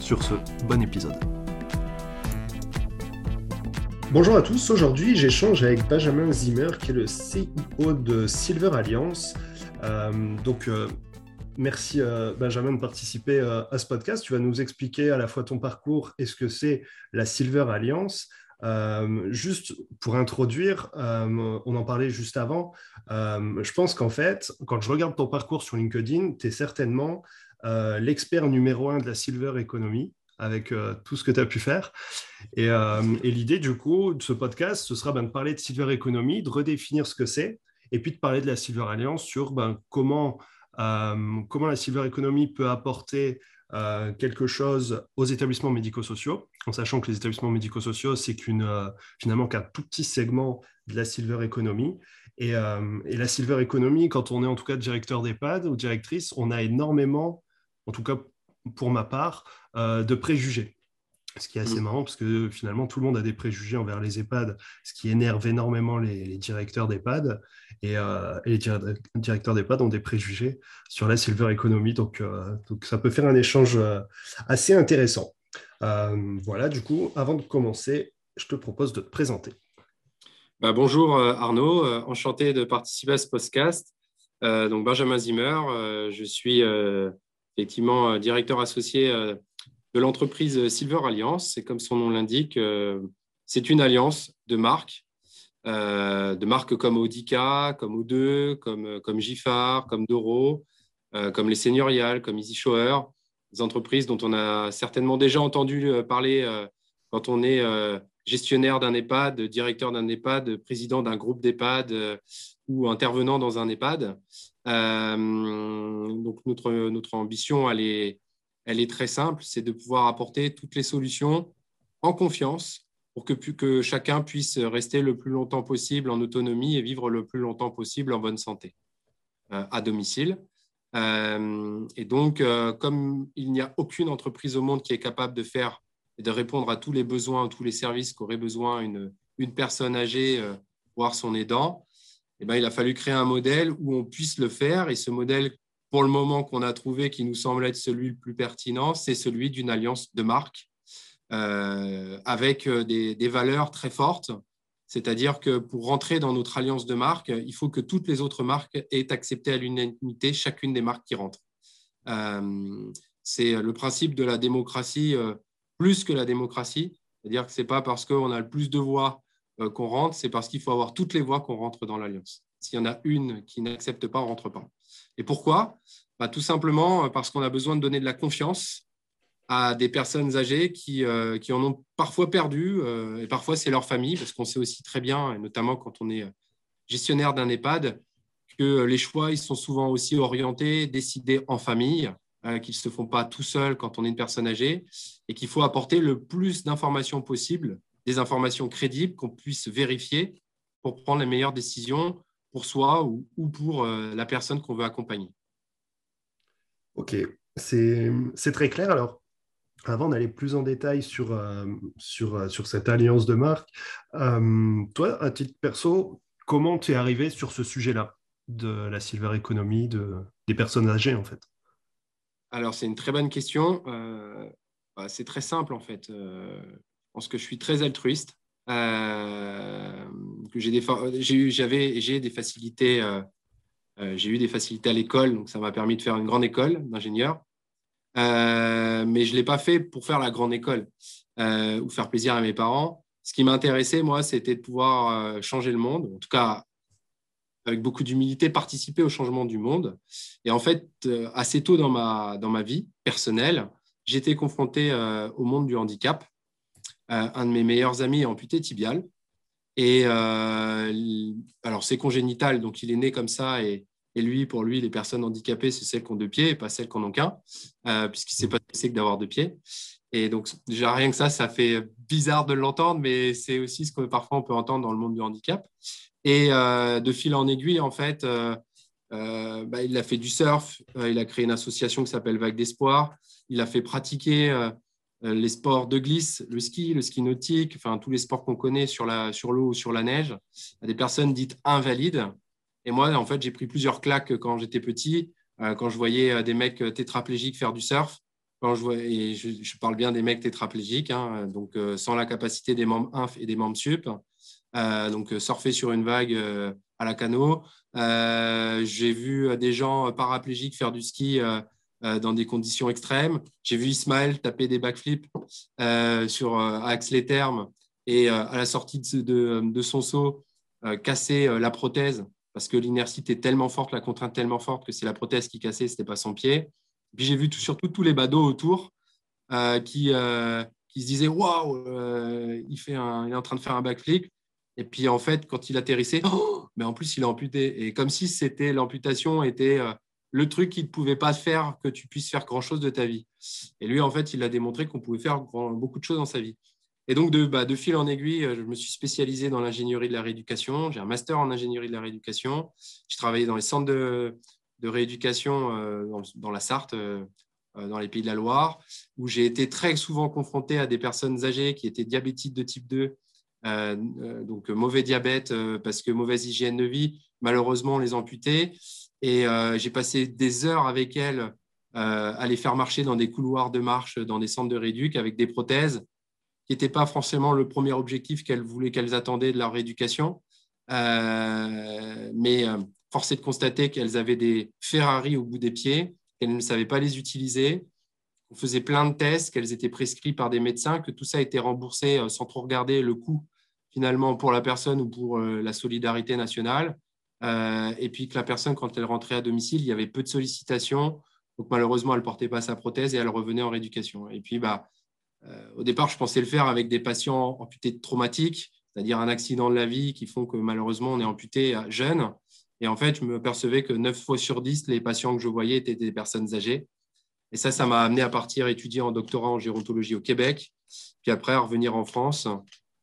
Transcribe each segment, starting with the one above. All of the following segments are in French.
Sur ce, bon épisode. Bonjour à tous, aujourd'hui j'échange avec Benjamin Zimmer qui est le CEO de Silver Alliance. Euh, donc euh, merci euh, Benjamin de participer à ce podcast. Tu vas nous expliquer à la fois ton parcours et ce que c'est la Silver Alliance. juste pour introduire, on en parlait juste avant, je pense qu'en fait, quand je regarde ton parcours sur LinkedIn, tu es certainement euh, l'expert numéro un de la Silver Economy avec euh, tout ce que tu as pu faire. Euh, et, l'idée, du coup, de ce podcast, ce sera ben, de parler de Silver Economy, de redéfinir ce que c'est, et puis de parler de la Silver Alliance sur ben, comment, comment la Silver Economy peut apporter quelque chose aux établissements médico-sociaux, en sachant que les établissements médico-sociaux, c'est qu'une, finalement qu'un tout petit segment de la Silver Economy. Et, et, la Silver Economy, quand on est en tout cas directeur d'EHPAD ou directrice, on a énormément en tout cas pour ma part, euh, de préjugés. Ce qui est assez mm. marrant parce que finalement, tout le monde a des préjugés envers les EHPAD, ce qui énerve énormément les, directeurs d'EHPAD. Et, euh, les directeurs d'EHPAD ont des préjugés sur la silver economy. Donc, euh, donc ça peut faire un échange assez intéressant. voilà, du coup, avant de commencer, je te propose de te présenter. Bah, bonjour Arnaud, enchanté de participer à ce podcast. donc Benjamin Zimmer, je suis effectivement euh, directeur associé euh, de l'entreprise Silver Alliance. C'est comme son nom l'indique, euh, c'est une alliance de marques, de marques comme Audica, comme O2, comme, comme comme Doro, comme les Seigneurial, comme Easy Shower, des entreprises dont on a certainement déjà entendu parler quand on est gestionnaire d'un EHPAD, directeur d'un EHPAD, président d'un groupe d'EHPAD ou intervenant dans un EHPAD. Euh, donc notre, notre ambition, elle est, elle est très simple, c'est de pouvoir apporter toutes les solutions en confiance pour que, que chacun puisse rester le plus longtemps possible en autonomie et vivre le plus longtemps possible en bonne santé euh, à domicile. Euh, et donc, comme il n'y a aucune entreprise au monde qui est capable de faire et de répondre à tous les besoins, tous les services qu'aurait besoin une, une personne âgée, voire son aidant, eh ben, il a fallu créer un modèle où on puisse le faire. Et ce modèle, pour le moment qu'on a trouvé, qui nous semble être celui le plus pertinent, c'est celui d'une alliance de marques euh, avec euh, des, valeurs très fortes. C'est-à-dire que pour rentrer dans notre alliance de marques, il faut que toutes les autres marques aient accepté à l'unanimité chacune des marques qui rentrent. Euh, c'est le principe de la démocratie plus que la démocratie. C'est-à-dire que ce n'est pas parce qu'on a le plus de voix euh, qu'on rentre, c'est parce qu'il faut avoir toutes les voix qu'on rentre dans l'alliance. S'il y en a une qui n'accepte pas, on ne rentre pas. Et pourquoi? Bah, Tout simplement euh, parce qu'on a besoin de donner de la confiance à des personnes âgées qui, euh, qui en ont parfois perdu, et parfois c'est leur famille, parce qu'on sait aussi très bien, et notamment quand on est gestionnaire d'un EHPAD, que les choix ils sont souvent aussi orientés, décidés en famille, qu'ils ne se font pas tout seuls quand on est une personne âgée, et qu'il faut apporter le plus d'informations possible des informations crédibles qu'on puisse vérifier pour prendre les meilleures décisions pour soi ou, pour euh, la personne qu'on veut accompagner. Ok, c'est très clair. Alors, avant d'aller plus en détail sur, euh, sur, euh, sur cette alliance de marque, toi, à titre perso, comment tu es arrivé sur ce sujet-là de la silver economy, de, des personnes âgées en fait? Alors, c'est une très bonne question. Bah, c'est très simple en fait pense que je suis très altruiste. Euh, j'ai des, facilités. Euh, euh, j'ai eu des facilités à l'école, donc ça m'a permis de faire une grande école d'ingénieur. mais je ne l'ai pas fait pour faire la grande école ou faire plaisir à mes parents. Ce qui m'intéressait, moi, c'était de pouvoir changer le monde, en tout cas avec beaucoup d'humilité, participer au changement du monde. Et en fait, assez tôt dans ma, dans ma vie personnelle, j'étais confronté au monde du handicap. Euh, un de mes meilleurs amis est amputé tibial. Et euh, alors, c'est congénital, donc il est né comme ça. Et, lui, pour lui, les personnes handicapées, c'est celles qui ont deux pieds et pas celles qui n'en ont qu'un, euh, puisqu'il ne sait pas ce que c'est que d'avoir deux pieds. Et donc, déjà, rien que ça, ça fait bizarre de l'entendre, mais c'est aussi ce que parfois on peut entendre dans le monde du handicap. Et de fil en aiguille, en fait, bah, il a fait du surf, il a créé une association qui s'appelle Vague d'Espoir, il a fait pratiquer les sports de glisse, le ski, le ski nautique, enfin tous les sports qu'on connaît sur l'eau sur ou sur la neige, à des personnes dites invalides. Et moi, en fait, j'ai pris plusieurs claques quand j'étais petit, quand je voyais des mecs tétraplégiques faire du surf. Je, et je, parle bien des mecs tétraplégiques, hein, donc euh, sans la capacité des membres inf et des membres sup, euh, donc euh, surfer sur une vague à la canot. J'ai vu des gens paraplégiques faire du ski dans des conditions extrêmes. J'ai vu Ismaël taper des backflips sur axe les termes et à la sortie de, son saut casser la prothèse parce que l'inertie était tellement forte, la contrainte tellement forte que c'est la prothèse qui cassait, ce n'était pas son pied. Puis j'ai vu surtout tous les badauds autour euh, qui, euh, se disaient Waouh, euh, il, il est en train de faire un backflip. Et puis en fait, quand il atterrissait, oh, mais en plus, il est amputé. Et comme si c'était l'amputation était le truc qui ne pouvait pas faire que tu puisses faire grand-chose de ta vie. Et lui, en fait, il a démontré qu'on pouvait faire beaucoup de choses dans sa vie. Et donc, de, bah, fil en aiguille, je me suis spécialisé dans l'ingénierie de la rééducation. J'ai un master en ingénierie de la rééducation. J'ai travaillé dans les centres de, rééducation euh, dans, la Sarthe, euh, euh, dans les pays de la Loire, où j'ai été très souvent confronté à des personnes âgées qui étaient diabétiques de type 2, donc mauvais diabète parce que mauvaise hygiène de vie, malheureusement on les amputait. Et j'ai passé des heures avec elles à les faire marcher dans des couloirs de marche, dans des centres de rééduc avec des prothèses, qui n'étaient pas forcément le premier objectif qu'elles voulaient, qu'elles attendaient de leur rééducation. mais force est de constater qu'elles avaient des Ferrari au bout des pieds, qu'elles ne savaient pas les utiliser. On faisait plein de tests, qu'elles étaient prescrites par des médecins, que tout ça été remboursé euh, sans trop regarder le coût finalement pour la personne ou pour euh, la solidarité nationale. Euh, et puis que la personne, quand elle rentrait à domicile, il y avait peu de sollicitations. Donc malheureusement, elle ne portait pas sa prothèse et elle revenait en rééducation. Et puis, bah, au départ, je pensais le faire avec des patients amputés traumatiques, c'est-à-dire un accident de la vie qui font que malheureusement, on est amputé jeune. Et en fait, je me percevais que 9 fois sur 10, les patients que je voyais étaient des personnes âgées. Et ça, ça m'a amené à partir étudier en doctorat en gérontologie au Québec, puis après à revenir en France euh,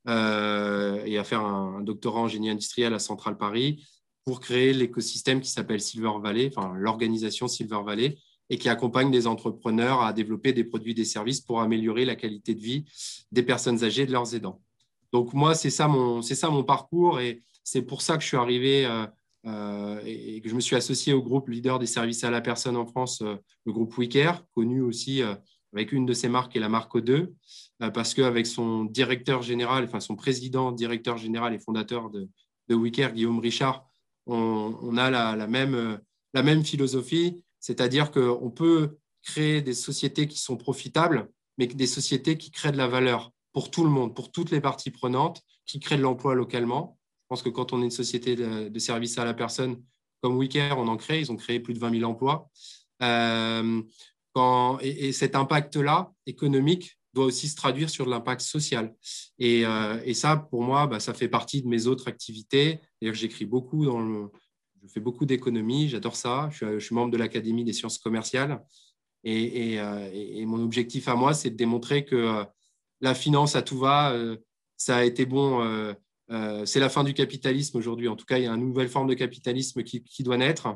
et à faire un, doctorat en génie industriel à Centrale Paris pour créer l'écosystème qui s'appelle Silver Valley, enfin l'organisation Silver Valley, et qui accompagne des entrepreneurs à développer des produits et des services pour améliorer la qualité de vie des personnes âgées et de leurs aidants. Donc moi, c'est ça mon, c'est ça mon parcours et c'est pour ça que je suis arrivé euh, euh, et, que je me suis associé au groupe leader des services à la personne en France, euh, le groupe WeCare, connu aussi euh, avec une de ses marques qui est la marque O2, parce qu'avec son directeur général, enfin son président, directeur général et fondateur de, de Guillaume Richard, on, a la, même, la même philosophie, c'est-à-dire qu'on peut créer des sociétés qui sont profitables, mais des sociétés qui créent de la valeur pour tout le monde, pour toutes les parties prenantes, qui créent de l'emploi localement. Pense que quand on est une société de, services à la personne comme WeCare, on en crée, ils ont créé plus de 20 000 emplois. Euh, et, cet impact-là économique doit aussi se traduire sur l'impact social. Et, euh, et, ça, pour moi, bah, ça fait partie de mes autres activités. D'ailleurs, j'écris beaucoup dans je fais beaucoup d'économie, j'adore ça. Je suis, membre de l'Académie des sciences commerciales. Et, euh, et, mon objectif à moi, c'est de démontrer que la finance à tout va, ça a été bon euh, c'est la fin du capitalisme aujourd'hui. En tout cas, il y a une nouvelle forme de capitalisme qui, doit naître.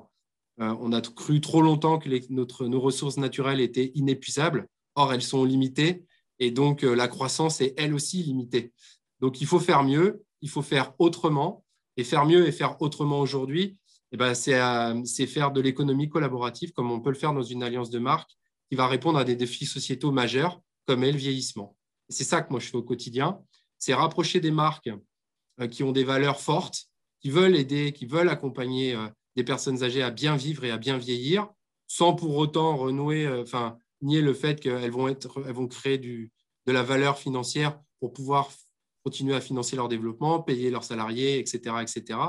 Euh, on a cru trop longtemps que nos ressources naturelles étaient inépuisables. Or, elles sont limitées et donc euh, la croissance est elle aussi limitée. Donc, il faut faire mieux, il faut faire autrement. Et faire mieux et faire autrement aujourd'hui, eh ben, c'est faire de l'économie collaborative comme on peut le faire dans une alliance de marques qui va répondre à des défis sociétaux majeurs comme est le vieillissement. C'est ça que moi je fais au quotidien, c'est rapprocher des marques euh, qui ont des valeurs fortes, qui veulent aider, qui veulent accompagner euh, des personnes âgées à bien vivre et à bien vieillir, sans pour autant renouer, euh, nier le fait qu'elles vont, être, elles vont créer de la valeur financière pour pouvoir continuer à financer leur développement, payer leurs salariés, etc., etc.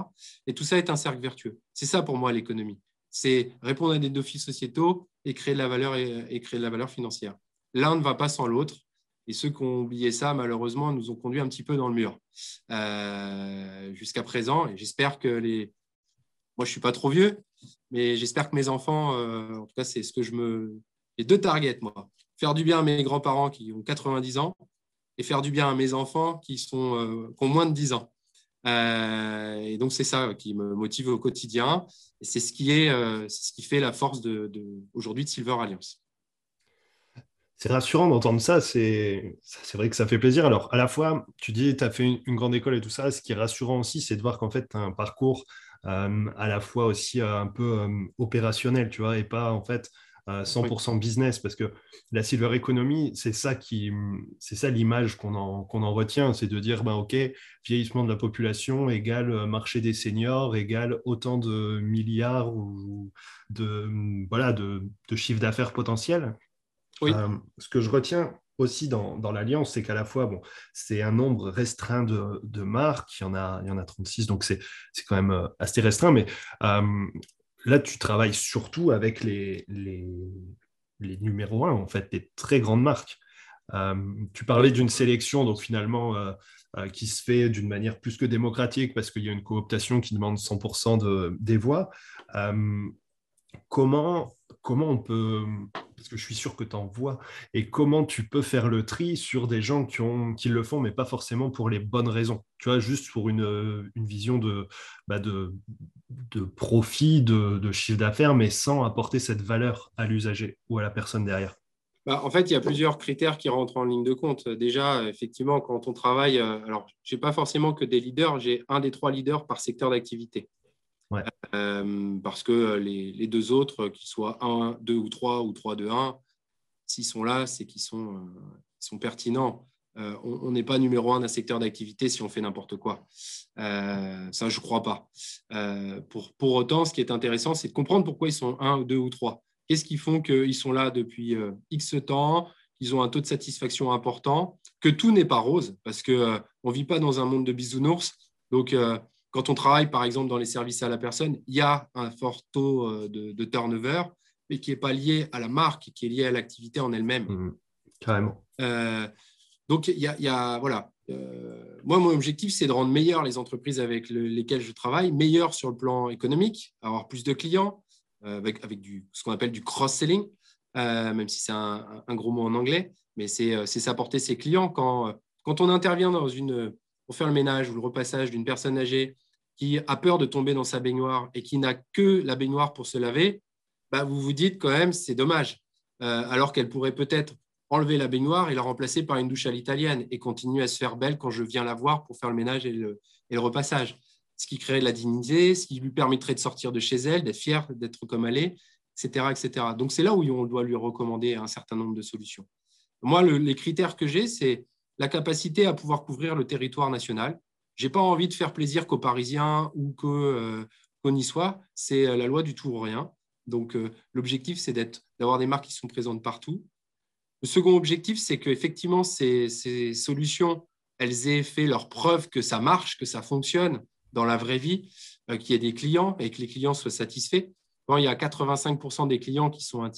Et tout ça est un cercle vertueux. C'est ça pour moi l'économie. C'est répondre à des défis sociétaux et créer de la valeur et créer de la valeur financière. L'un ne va pas sans l'autre. Et ceux qui ont oublié ça, malheureusement, nous ont conduit un petit peu dans le mur euh, jusqu'à présent. Et j'espère que les. Moi, je ne suis pas trop vieux, mais j'espère que mes enfants, euh, en tout cas, c'est ce que je me. Deux targets, moi. faire du bien à mes grands-parents qui ont 90 ans et faire du bien à mes enfants qui, sont, euh, ont moins de 10 ans. Euh, et donc, c'est ça qui me motive au quotidien. C'est ce, qui est, euh, ce qui fait la force de, aujourd'hui de Silver Alliance. C'est rassurant d'entendre ça. C'est vrai que ça fait plaisir. Alors, à la fois, tu dis, tu as fait une, grande école et tout ça. Ce qui est rassurant aussi, c'est de voir qu'en fait, tu as un parcours à la fois aussi un peu opérationnel, tu vois, et pas en fait 100% business parce que la silver economy, c'est ça qui, c'est ça l'image qu'on en, qu'on en retient, c'est de dire, ben, ok, vieillissement de la population égale euh, marché des seniors égale autant de milliards ou de, voilà, de, de chiffre d'affaires potentiel. Euh, ce que je retiens aussi dans, dans l'alliance, c'est qu'à la fois, bon, c'est un nombre restreint de, de, marques, il y en a, il y en a 36, donc c'est, quand même euh, assez restreint, mais là, tu travailles surtout avec les, les, numéros 1, en fait, des très grandes marques. Euh, tu parlais d'une sélection, donc finalement, euh, euh, qui se fait d'une manière plus que démocratique parce qu'il y a une cooptation qui demande 100% de, des voix. comment, comment on peut, parce que je suis sûr que tu en vois, et comment tu peux faire le tri sur des gens qui, ont, qui le font, mais pas forcément pour les bonnes raisons, tu vois, juste pour une, vision de, bah de, de profit, de, chiffre d'affaires, mais sans apporter cette valeur à l'usager ou à la personne derrière bah, En fait, il y a plusieurs critères qui rentrent en ligne de compte. Déjà, effectivement, quand on travaille, euh, alors, je n'ai pas forcément que des leaders, j'ai un des trois leaders par secteur d'activité. Euh, parce que les, deux autres, qu'ils soient 1, 2 ou 3 ou 3, 2, 1, s'ils sont là, c'est qu'ils sont, euh, sont pertinents. Euh, on n'est pas numéro un d'un secteur d'activité si on fait n'importe quoi. Euh, ça, je ne crois pas. Euh, pour, pour, autant, ce qui est intéressant, c'est de comprendre pourquoi ils sont un, deux ou trois. Qu'est-ce qui font qu'ils sont là depuis X temps, qu'ils ont un taux de satisfaction important, que tout n'est pas rose, parce qu'on ne vit pas dans un monde de bisounours. Donc, quand on travaille, par exemple, dans les services à la personne, il y a un fort taux de, turnover, mais qui n'est pas lié à la marque, qui est lié à l'activité en elle-même. Mmh, carrément. Donc, il y a, voilà. Euh, moi, mon objectif, c'est de rendre meilleures les entreprises avec lesquelles je travaille, meilleures sur le plan économique, avoir plus de clients, euh, avec, avec du, ce qu'on appelle du cross-selling, euh, même si c'est un, gros mot en anglais, mais c'est s'apporter ses clients. Quand, quand on intervient dans une, pour faire le ménage ou le repassage d'une personne âgée qui a peur de tomber dans sa baignoire et qui n'a que la baignoire pour se laver, bah, vous vous dites quand même, c'est dommage. alors qu'elle pourrait peut-être enlever la baignoire et la remplacer par une douche à l'italienne et continuer à se faire belle quand je viens la voir pour faire le ménage et le, repassage. Ce qui crée de la dignité, ce qui lui permettrait de sortir de chez elle, d'être fière, d'être comme elle est, etc. etc. Donc c'est là où on doit lui recommander un certain nombre de solutions. Moi, les critères que j'ai, c'est la capacité à pouvoir couvrir le territoire national. Je n'ai pas envie de faire plaisir qu'aux Parisiens ou euh, qu'aux Niçois. C'est la loi du tout ou rien. Donc euh, l'objectif, c'est d'avoir des marques qui sont présentes partout le second objectif, c'est qu'effectivement, ces, ces solutions, elles aient fait leur preuve que ça marche, que ça fonctionne dans la vraie vie, euh, qu'il y ait des clients et que les clients soient satisfaits. Quand il y a 85% des clients qui sont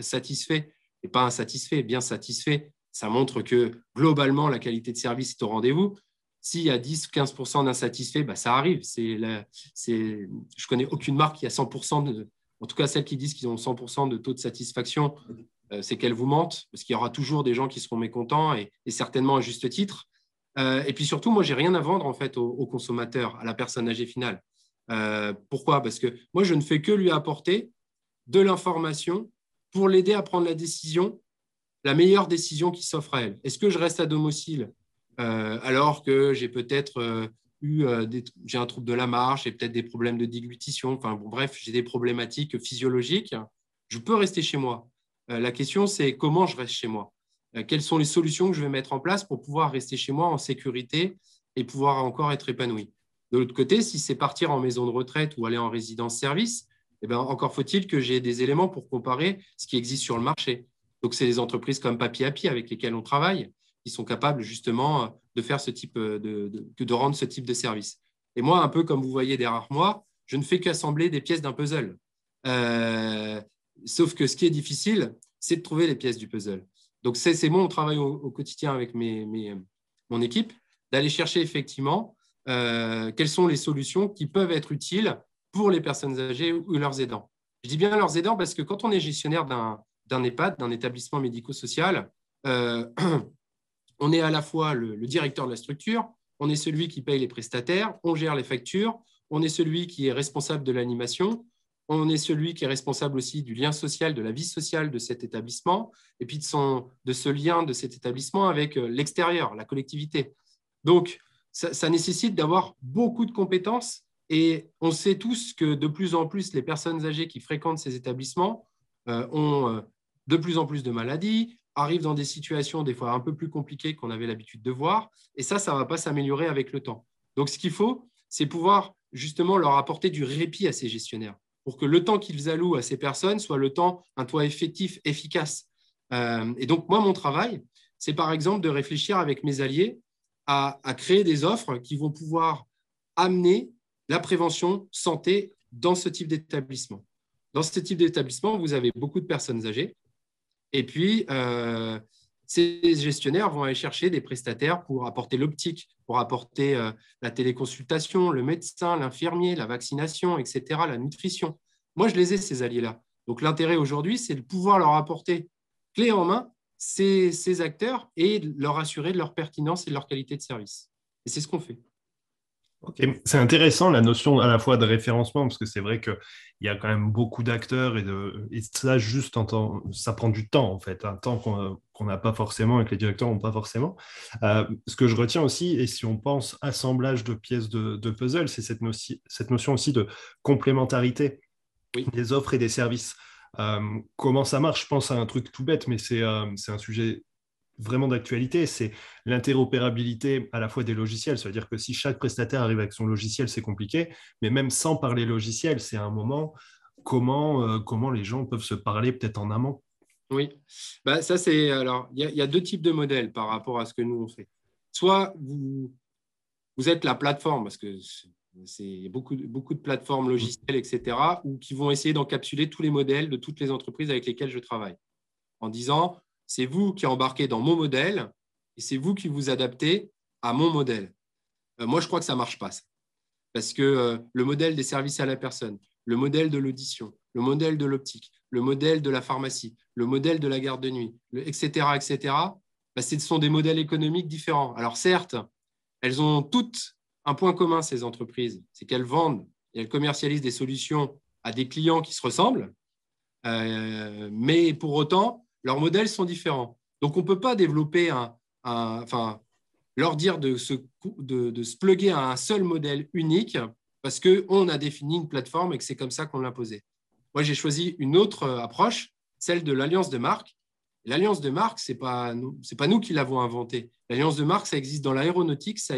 satisfaits et pas insatisfaits, bien satisfaits, ça montre que globalement, la qualité de service est au rendez-vous. S'il y a 10-15% d'insatisfaits, bah, ça arrive. C'est je ne connais aucune marque qui a 100%, de, en tout cas celles qui disent qu'ils ont 100% de taux de satisfaction euh, c'est qu'elle vous mente, parce qu'il y aura toujours des gens qui seront mécontents et, certainement à juste titre. Euh, et puis surtout, moi, j'ai rien à vendre en fait au, consommateur, à la personne âgée finale. Euh, pourquoi? Parce que moi, je ne fais que lui apporter de l'information pour l'aider à prendre la décision, la meilleure décision qui s'offre à elle. Est-ce que je reste à domicile alors que j'ai peut-être eu j'ai un trouble de la marche, j'ai peut-être des problèmes de déglutition, enfin bon, bref, j'ai des problématiques physiologiques. Je peux rester chez moi. Euh, la question, c'est comment je reste chez moi? Euh, Quelles sont les solutions que je vais mettre en place pour pouvoir rester chez moi en sécurité et pouvoir encore être épanoui? De l'autre côté, si c'est partir en maison de retraite ou aller en résidence-service, eh bien, encore faut-il que j'ai des éléments pour comparer ce qui existe sur le marché. Donc, c'est des entreprises comme Papi Happy avec lesquelles on travaille qui sont capables justement de faire ce type de, de, rendre ce type de service. Et moi, un peu comme vous voyez derrière moi, je ne fais qu'assembler des pièces d'un puzzle. Euh, Sauf que ce qui est difficile, c'est de trouver les pièces du puzzle. Donc, c'est mon travail au, quotidien avec mon équipe, d'aller chercher effectivement euh, quelles sont les solutions qui peuvent être utiles pour les personnes âgées ou leurs aidants. Je dis bien leurs aidants parce que quand on est gestionnaire d'un EHPAD, d'un établissement médico-social, euh, on est à la fois le, directeur de la structure, on est celui qui paye les prestataires, on gère les factures, on est celui qui est responsable de l'animation, on est celui qui est responsable aussi du lien social, de la vie sociale de cet établissement, et puis de, son, de ce lien de cet établissement avec euh, l'extérieur, la collectivité. Donc, ça, nécessite d'avoir beaucoup de compétences, et on sait tous que de plus en plus, les personnes âgées qui fréquentent ces établissements euh, ont de plus en plus de maladies, arrivent dans des situations des fois un peu plus compliquées qu'on avait l'habitude de voir, et ça, ça ne va pas s'améliorer avec le temps. Donc, ce qu'il faut, c'est pouvoir justement leur apporter du répit à ces gestionnaires pour que le temps qu'ils allouent à ces personnes soit le temps, un toit effectif, efficace. Euh, et donc, moi, mon travail, c'est par exemple de réfléchir avec mes alliés à, créer des offres qui vont pouvoir amener la prévention santé dans ce type d'établissement. Dans ce type d'établissement, vous avez beaucoup de personnes âgées. Et puis, euh, ces gestionnaires vont aller chercher des prestataires pour apporter l'optique, pour apporter euh, la téléconsultation, le médecin, l'infirmier, la vaccination, etc., la nutrition. Moi, je les ai, ces alliés-là. Donc, l'intérêt aujourd'hui, c'est de pouvoir leur apporter clé en main ces, ces acteurs et leur assurer de leur pertinence et de leur qualité de service. Et c'est ce qu'on fait. C'est intéressant la notion à la fois de référencement, parce que c'est vrai qu'il y a quand même beaucoup d'acteurs et, de, et ça, juste en temps, ça prend du temps en fait, un temps qu'on n'a pas forcément et que les directeurs n'ont pas forcément. Euh, ce que je retiens aussi, et si on pense assemblage de pièces de, puzzle, c'est cette, cette, notion aussi de complémentarité des offres et des services. Euh, comment ça marche? Je pense à un truc tout bête, mais c'est euh, un sujet vraiment d'actualité, c'est l'interopérabilité à la fois des logiciels. C'est-à-dire que si chaque prestataire arrive avec son logiciel, c'est compliqué, mais même sans parler logiciel, c'est un moment comment, euh, comment les gens peuvent se parler peut-être en amont. Oui, bah, ça c'est alors il y, a deux types de modèles par rapport à ce que nous on fait. Soit vous, vous êtes la plateforme parce que c'est beaucoup, beaucoup de plateformes logicielles, etc., ou qui vont essayer d'encapsuler tous les modèles de toutes les entreprises avec lesquelles je travaille, en disant c'est vous qui embarquez dans mon modèle et c'est vous qui vous adaptez à mon modèle. Euh, moi, je crois que ça ne marche pas. Parce que euh, le modèle des services à la personne, le modèle de l'audition, le modèle de l'optique, le modèle de la pharmacie, le modèle de la garde de nuit, etc., etc., bah, ce sont des modèles économiques différents. Alors certes, elles ont toutes un point commun, ces entreprises, c'est qu'elles vendent et elles commercialisent des solutions à des clients qui se ressemblent, euh, mais pour autant, leurs modèles sont différents. Donc, on ne peut pas développer un, enfin, leur dire de se, de, se plugger à un seul modèle unique parce qu'on a défini une plateforme et que c'est comme ça qu'on posé. Moi, j'ai choisi une autre approche, celle de l'alliance de marque. L'alliance de marque, ce n'est pas, pas nous qui l'avons inventée. L'alliance de marque, ça existe dans l'aéronautique, ça,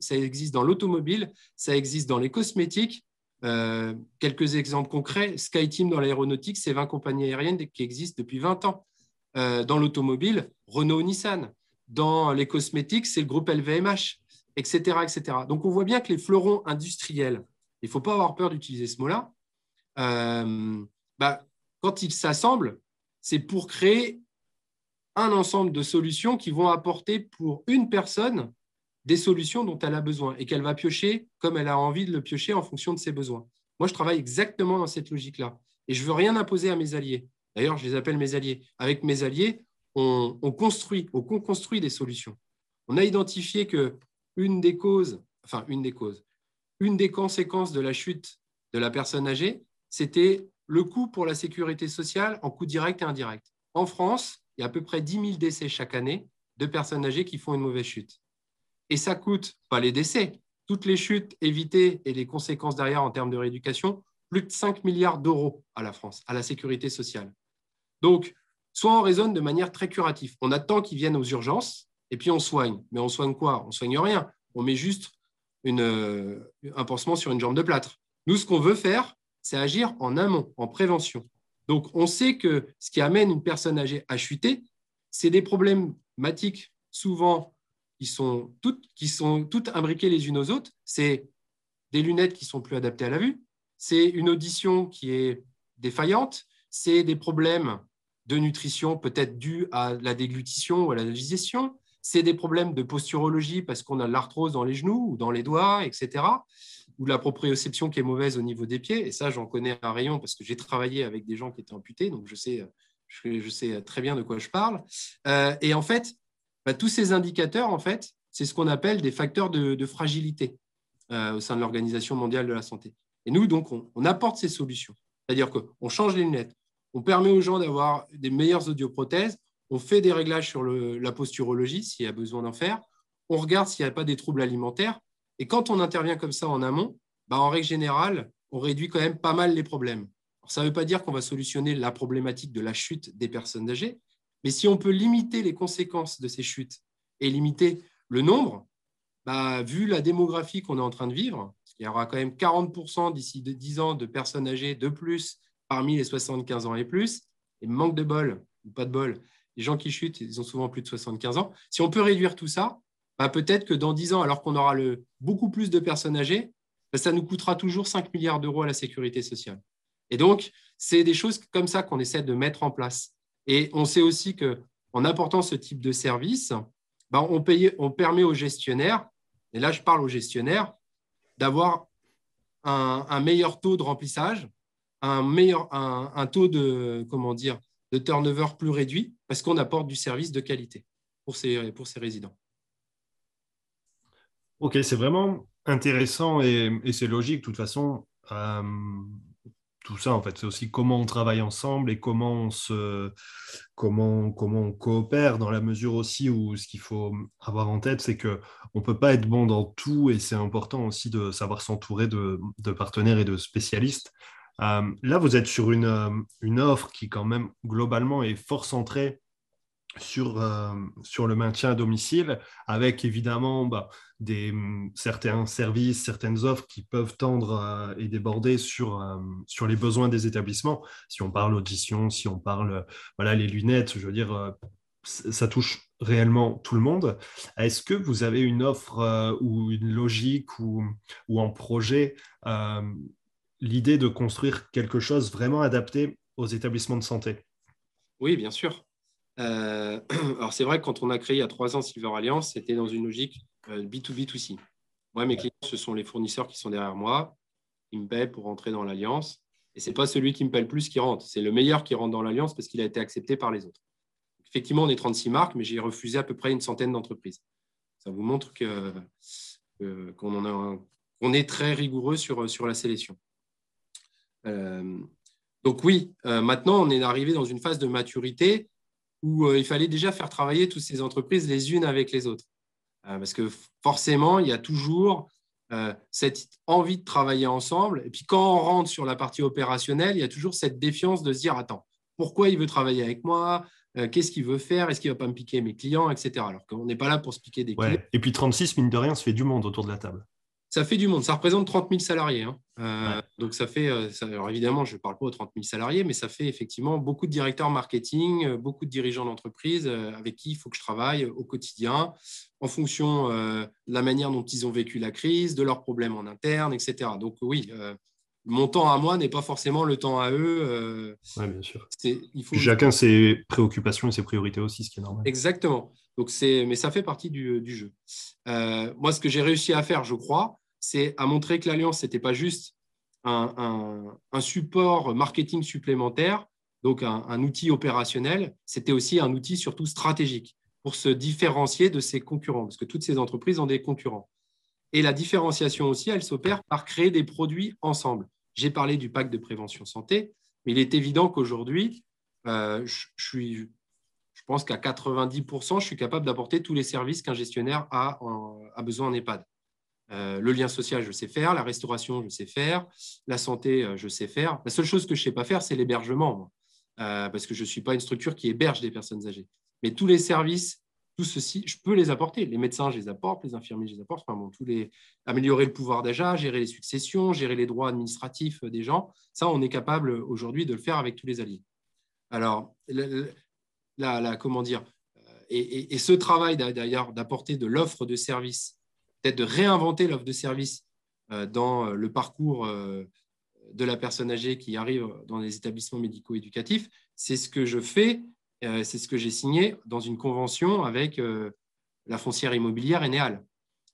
ça, existe dans l'automobile, ça existe dans les cosmétiques. Euh, quelques exemples concrets, SkyTeam dans l'aéronautique, c'est 20 compagnies aériennes qui existent depuis 20 ans. Euh, dans l'automobile, Renault-Nissan. Dans les cosmétiques, c'est le groupe LVMH, etc., etc. Donc, on voit bien que les fleurons industriels, il ne faut pas avoir peur d'utiliser ce mot-là, euh, bah, quand ils s'assemblent, c'est pour créer un ensemble de solutions qui vont apporter pour une personne des solutions dont elle a besoin et qu'elle va piocher comme elle a envie de le piocher en fonction de ses besoins. Moi, je travaille exactement dans cette logique-là. Et je ne veux rien imposer à mes alliés. D'ailleurs, je les appelle mes alliés. Avec mes alliés, on, construit, on construit des solutions. On a identifié que une des causes, enfin une des causes, une des conséquences de la chute de la personne âgée, c'était le coût pour la sécurité sociale en coût direct et indirect. En France, il y a à peu près 10 000 décès chaque année de personnes âgées qui font une mauvaise chute. Et ça coûte, pas les décès, toutes les chutes évitées et les conséquences derrière en termes de rééducation, plus de 5 milliards d'euros à la France, à la sécurité sociale. Donc, soit on raisonne de manière très curative. On attend qu'ils viennent aux urgences et puis on soigne. Mais on soigne quoi? On soigne rien. On met juste euh, un pansement sur une jambe de plâtre. Nous, ce qu'on veut faire, c'est agir en amont, en prévention. Donc, on sait que ce qui amène une personne âgée à chuter, c'est des problématiques souvent qui sont toutes, qui sont toutes imbriquées les unes aux autres. C'est des lunettes qui sont plus adaptées à la vue, c'est une audition qui est défaillante, c'est des problèmes de nutrition peut-être dû à la déglutition ou à la digestion. C'est des problèmes de posturologie parce qu'on a de l'arthrose dans les genoux ou dans les doigts, etc. Ou la proprioception qui est mauvaise au niveau des pieds. Et ça, j'en connais un rayon parce que j'ai travaillé avec des gens qui étaient amputés, donc je sais, je, sais très bien de quoi je parle. et en fait, bah, tous ces indicateurs, en fait, c'est ce qu'on appelle des facteurs de, fragilité au sein de l'Organisation mondiale de la santé. Et nous, donc, on, apporte ces solutions. C'est-à-dire qu'on change les lunettes, on permet aux gens d'avoir des meilleures audioprothèses, on fait des réglages sur la posturologie s'il y a besoin d'en faire, on regarde s'il n'y a pas des troubles alimentaires. Et quand on intervient comme ça en amont, bah, en règle générale, on réduit quand même pas mal les problèmes. ça ne veut pas dire qu'on va solutionner la problématique de la chute des personnes âgées, mais si on peut limiter les conséquences de ces chutes et limiter le nombre, bah, vu la démographie qu'on est en train de vivre, il y aura quand même 40% d'ici 10 ans de personnes âgées de plus parmi les 75 ans et plus, et manque de bol, ou pas de bol, les gens qui chutent, ils ont souvent plus de 75 ans. Si on peut réduire tout ça, bah, peut-être que dans 10 ans, alors qu'on aura le, beaucoup plus de personnes âgées, bah, ça nous coûtera toujours 5 milliards d'euros à la sécurité sociale. Et donc, c'est des choses comme ça qu'on essaie de mettre en place. Et on sait aussi qu'en apportant ce type de service, bah, on, on permet aux gestionnaires, et là je parle aux gestionnaires, d'avoir un, meilleur taux de remplissage, un, meilleur, un, taux de, comment dire, de turnover plus réduit, parce qu'on apporte du service de qualité pour ces, pour ces résidents. Ok, c'est vraiment intéressant et, c'est logique. De toute façon, euh, tout ça, en fait, c'est aussi comment on travaille ensemble et comment on, se, comment, comment on coopère dans la mesure aussi où ce qu'il faut avoir en tête, c'est qu'on ne peut pas être bon dans tout et c'est important aussi de savoir s'entourer de, de, partenaires et de spécialistes. Euh, là, vous êtes sur une, euh, une offre qui, quand même, globalement, est fort centrée sur, euh, sur le maintien à domicile, avec évidemment bah, des, mm, certains services, certaines offres qui peuvent tendre et déborder sur, sur les besoins des établissements. Si on parle audition, si on parle voilà, les lunettes, je veux dire, ça touche réellement tout le monde. Est-ce que vous avez une offre ou une logique ou, ou un projet, l'idée de construire quelque chose vraiment adapté aux établissements de santé Oui, bien sûr. Euh, alors, c'est vrai que quand on a créé il y a trois ans Silver Alliance, c'était dans une logique B2B2C. Euh, moi, mes clients, ce sont les fournisseurs qui sont derrière moi, qui me paient pour rentrer dans l'alliance. Et ce n'est pas celui qui me paie le plus qui rentre, c'est le meilleur qui rentre dans l'alliance parce qu'il a été accepté par les autres. Effectivement, on est 36 marques, mais j'ai refusé à peu près une centaine d'entreprises. Ça vous montre qu'on est très rigoureux sur, sur la sélection. Euh, donc oui, maintenant, on est arrivé dans une phase de maturité où euh, il fallait déjà faire travailler toutes ces entreprises les unes avec les autres. Euh, parce que forcément, il y a toujours euh, cette envie de travailler ensemble. Et puis quand on rentre sur la partie opérationnelle, il y a toujours cette défiance de se dire, attends, pourquoi il veut travailler avec moi? Qu'est-ce qu'il veut faire? Est-ce qu'il ne va pas me piquer mes clients, etc. Alors qu'on n'est pas là pour se piquer des clients. Et puis 36, mine de rien, se fait du monde autour de la table ça fait du monde. Ça représente 30 000 salariés. Hein. Euh, donc, ça fait, euh, alors évidemment, je ne parle pas aux 30 000 salariés, mais ça fait effectivement beaucoup de directeurs marketing, euh, beaucoup de dirigeants d'entreprise avec qui il faut que je travaille au quotidien en fonction de la manière dont ils ont vécu la crise, de leurs problèmes en interne, etc. Donc, oui, mon temps à moi n'est pas forcément le temps à eux. oui, bien sûr. Il faut... Chacun ses préoccupations et ses priorités aussi, ce qui est normal. Exactement. Donc mais ça fait partie du, du jeu. moi, ce que j'ai réussi à faire, je crois, c'est à montrer que l'Alliance, ce n'était pas juste un, support marketing supplémentaire, donc un, outil opérationnel, c'était aussi un outil surtout stratégique pour se différencier de ses concurrents, parce que toutes ces entreprises ont des concurrents. Et la différenciation aussi, elle s'opère par créer des produits ensemble. J'ai parlé du pacte de prévention santé, mais il est évident qu'aujourd'hui, euh, je, je, pense qu'à 90%, je suis capable d'apporter tous les services qu'un gestionnaire a, a besoin en EHPAD. Euh, le lien social, je sais faire. La restauration, je sais faire. La santé, euh, je sais faire. La seule chose que je ne sais pas faire, c'est l'hébergement, euh, parce que je ne suis pas une structure qui héberge des personnes âgées. Mais tous les services, tout ceci, je peux les apporter. Les médecins, je les apporte. Les infirmiers, je les apporte. Enfin, bon. Améliorer le pouvoir d'achat, gérer les successions, gérer les droits administratifs des gens, ça, on est capable aujourd'hui de le faire avec tous les alliés. Alors, comment dire et, et ce travail d'ailleurs d'apporter de l'offre de services peut-être de réinventer l'offre de service euh, dans euh, le parcours euh, de la personne âgée qui arrive dans les établissements médico-éducatifs. C'est ce que je fais, c'est ce que j'ai signé dans une convention avec la foncière immobilière Enéal.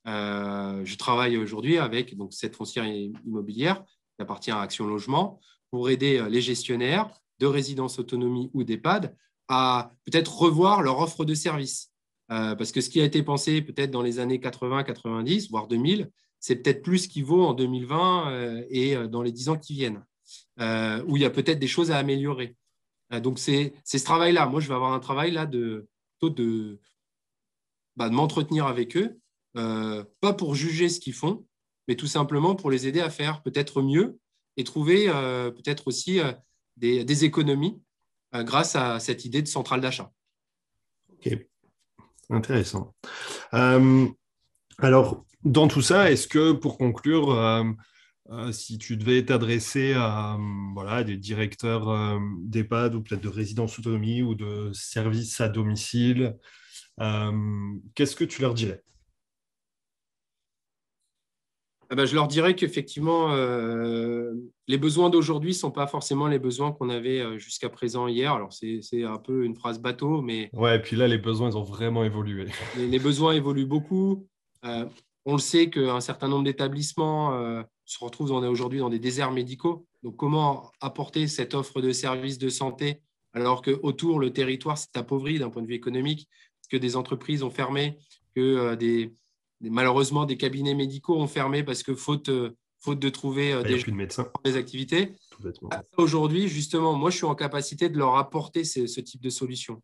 je travaille aujourd'hui avec cette foncière immobilière qui appartient à Action Logement pour aider les gestionnaires de résidence autonomie ou d'EHPAD à peut-être revoir leur offre de service. Parce que ce qui a été pensé peut-être dans les années 80, 90, voire 2000, c'est peut-être plus ce qui vaut en 2020 et dans les dix ans qui viennent, où il y a peut-être des choses à améliorer. donc, c'est ce travail-là. Moi, je vais avoir un travail là de, de, bah, de m'entretenir avec eux, pas pour juger ce qu'ils font, mais tout simplement pour les aider à faire peut-être mieux et trouver euh, peut-être aussi euh, des, économies euh, grâce à cette idée de centrale d'achat. Intéressant. alors, dans tout ça, est-ce que pour conclure, si tu devais t'adresser à voilà, des directeurs d'EHPAD ou peut-être de résidence autonomie ou de services à domicile, qu'est-ce que tu leur dirais? Ah ben, je leur dirais qu'effectivement, euh, les besoins d'aujourd'hui ne sont pas forcément les besoins qu'on avait euh, jusqu'à présent hier. Alors, c'est un peu une phrase bateau, mais. Ouais, et puis là, les besoins, ils ont vraiment évolué. Les, besoins évoluent beaucoup. Euh, on le sait qu'un certain nombre d'établissements se retrouvent aujourd'hui dans des déserts médicaux. Donc, comment apporter cette offre de services de santé alors qu'autour, le territoire s'est appauvri d'un point de vue économique, que des entreprises ont fermé, que des malheureusement, des cabinets médicaux ont fermé parce que faute, euh, faute de trouver euh, des, des activités. Ah, aujourd'hui, justement, moi, je suis en capacité de leur apporter ce, type de solution.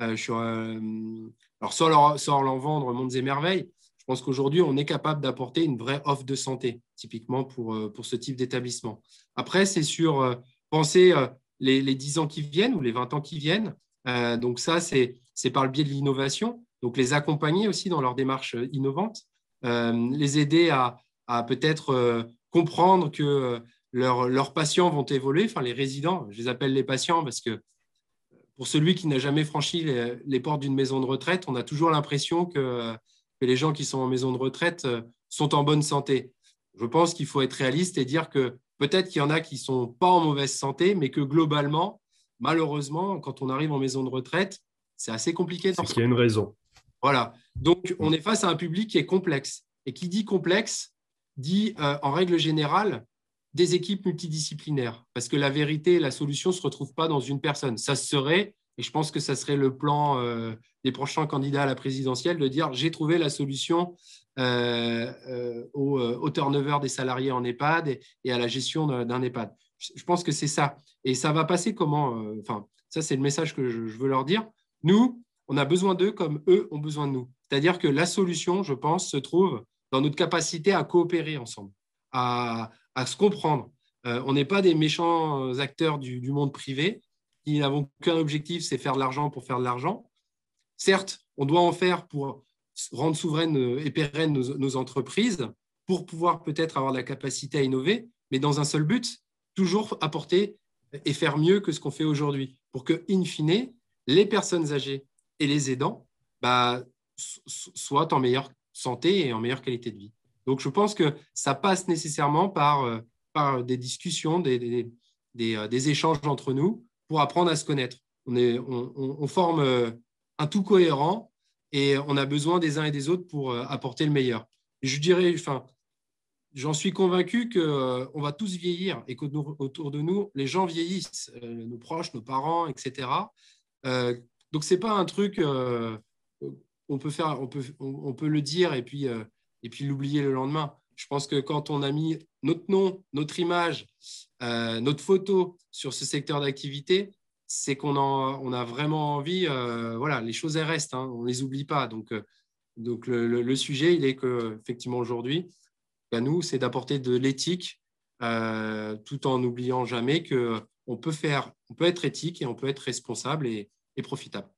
Euh, je suis, alors, sans leur, sans leur vendre mondes et merveilles, je pense qu'aujourd'hui, on est capable d'apporter une vraie offre de santé, typiquement pour, pour ce type d'établissement. Après, c'est sur penser les, les, 10 ans qui viennent ou les 20 ans qui viennent. donc ça, c'est par le biais de l'innovation. Donc, les accompagner aussi dans leur démarche euh, innovante, euh, les aider à, peut-être euh, comprendre que leurs patients vont évoluer, enfin les résidents, je les appelle les patients parce que pour celui qui n'a jamais franchi les, portes d'une maison de retraite, on a toujours l'impression que, les gens qui sont en maison de retraite sont en bonne santé. Je pense qu'il faut être réaliste et dire que peut-être qu'il y en a qui ne sont pas en mauvaise santé, mais que globalement, malheureusement, quand on arrive en maison de retraite, c'est assez compliqué. C'est qu'il y a une raison. Voilà. Donc, on est face à un public qui est complexe. Et qui dit complexe, dit euh, en règle générale des équipes multidisciplinaires. Parce que la vérité, la solution ne se retrouve pas dans une personne. Ça serait, et je pense que ça serait le plan euh, des prochains candidats à la présidentielle, de dire j'ai trouvé la solution euh, au, turnover des salariés en EHPAD et, à la gestion d'un EHPAD. Je, pense que c'est ça. Et ça va passer comment Enfin, ça, c'est le message que je veux leur dire. Nous, on a besoin d'eux comme eux ont besoin de nous. C'est-à-dire que la solution, je pense, se trouve dans notre capacité à coopérer ensemble, à, se comprendre. Euh, on n'est pas des méchants acteurs du, monde privé qui n'avons qu'un objectif, c'est faire de l'argent pour faire de l'argent. Certes, on doit en faire pour rendre souveraines et pérennes nos, entreprises, pour pouvoir peut-être avoir la capacité à innover, mais dans un seul but, toujours apporter et faire mieux que ce qu'on fait aujourd'hui, pour que, in fine, les personnes âgées et les aidants bah, soient en meilleure santé et en meilleure qualité de vie. Donc, je pense que ça passe nécessairement par, euh, par des discussions, des, euh, des, échanges entre nous pour apprendre à se connaître. On, est, on, on, forme euh, un tout cohérent et on a besoin des uns et des autres pour apporter le meilleur. je dirais, enfin, j'en suis convaincu qu'on va tous vieillir et qu'autour de nous, les gens vieillissent, nos proches, nos parents, etc. Donc, ce n'est pas un truc, euh, on, peut le dire et puis, euh, et puis l'oublier le lendemain. Je pense que quand on a mis notre nom, notre image, euh, notre photo sur ce secteur d'activité, c'est qu'on on a vraiment envie, voilà, les choses elles restent, hein, on ne les oublie pas. Donc, le, sujet, il est que effectivement aujourd'hui, à nous, c'est d'apporter de l'éthique tout en n'oubliant jamais que on peut faire, on peut être éthique et on peut être responsable profitable.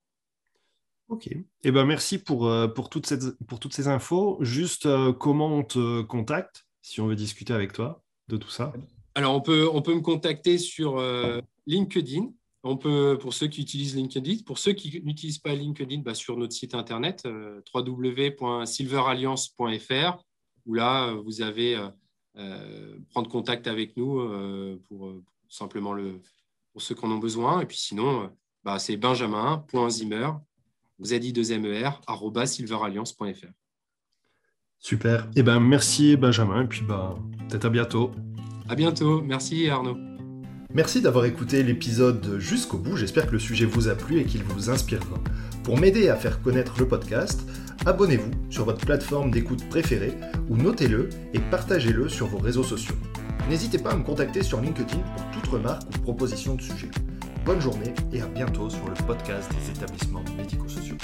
Ok. Eh ben, merci pour, euh, pour, toutes ces, pour toutes ces infos. Juste euh, comment on te contacte si on veut discuter avec toi de tout ça? Alors, on peut, on peut me contacter sur euh, LinkedIn. On peut, pour ceux qui utilisent LinkedIn, pour ceux qui n'utilisent pas LinkedIn, bah, sur notre site internet www.silveralliance.fr, où là, vous avez prendre contact avec nous pour, simplement le, pour ceux qui en ont besoin. Et puis sinon, bah, c'est benjamin.zimmer, vous avez dit 2 mer silveralliance.fr. Super. Et eh ben merci Benjamin et puis bah peut-être à bientôt. À bientôt. Merci Arnaud. Merci d'avoir écouté l'épisode jusqu'au bout, j'espère que le sujet vous a plu et qu'il vous inspirera. Pour m'aider à faire connaître le podcast, abonnez-vous sur votre plateforme d'écoute préférée ou notez-le et partagez-le sur vos réseaux sociaux. N'hésitez pas à me contacter sur LinkedIn pour toute remarque ou proposition de sujet. Bonne journée et à bientôt sur le podcast des établissements médico-sociaux.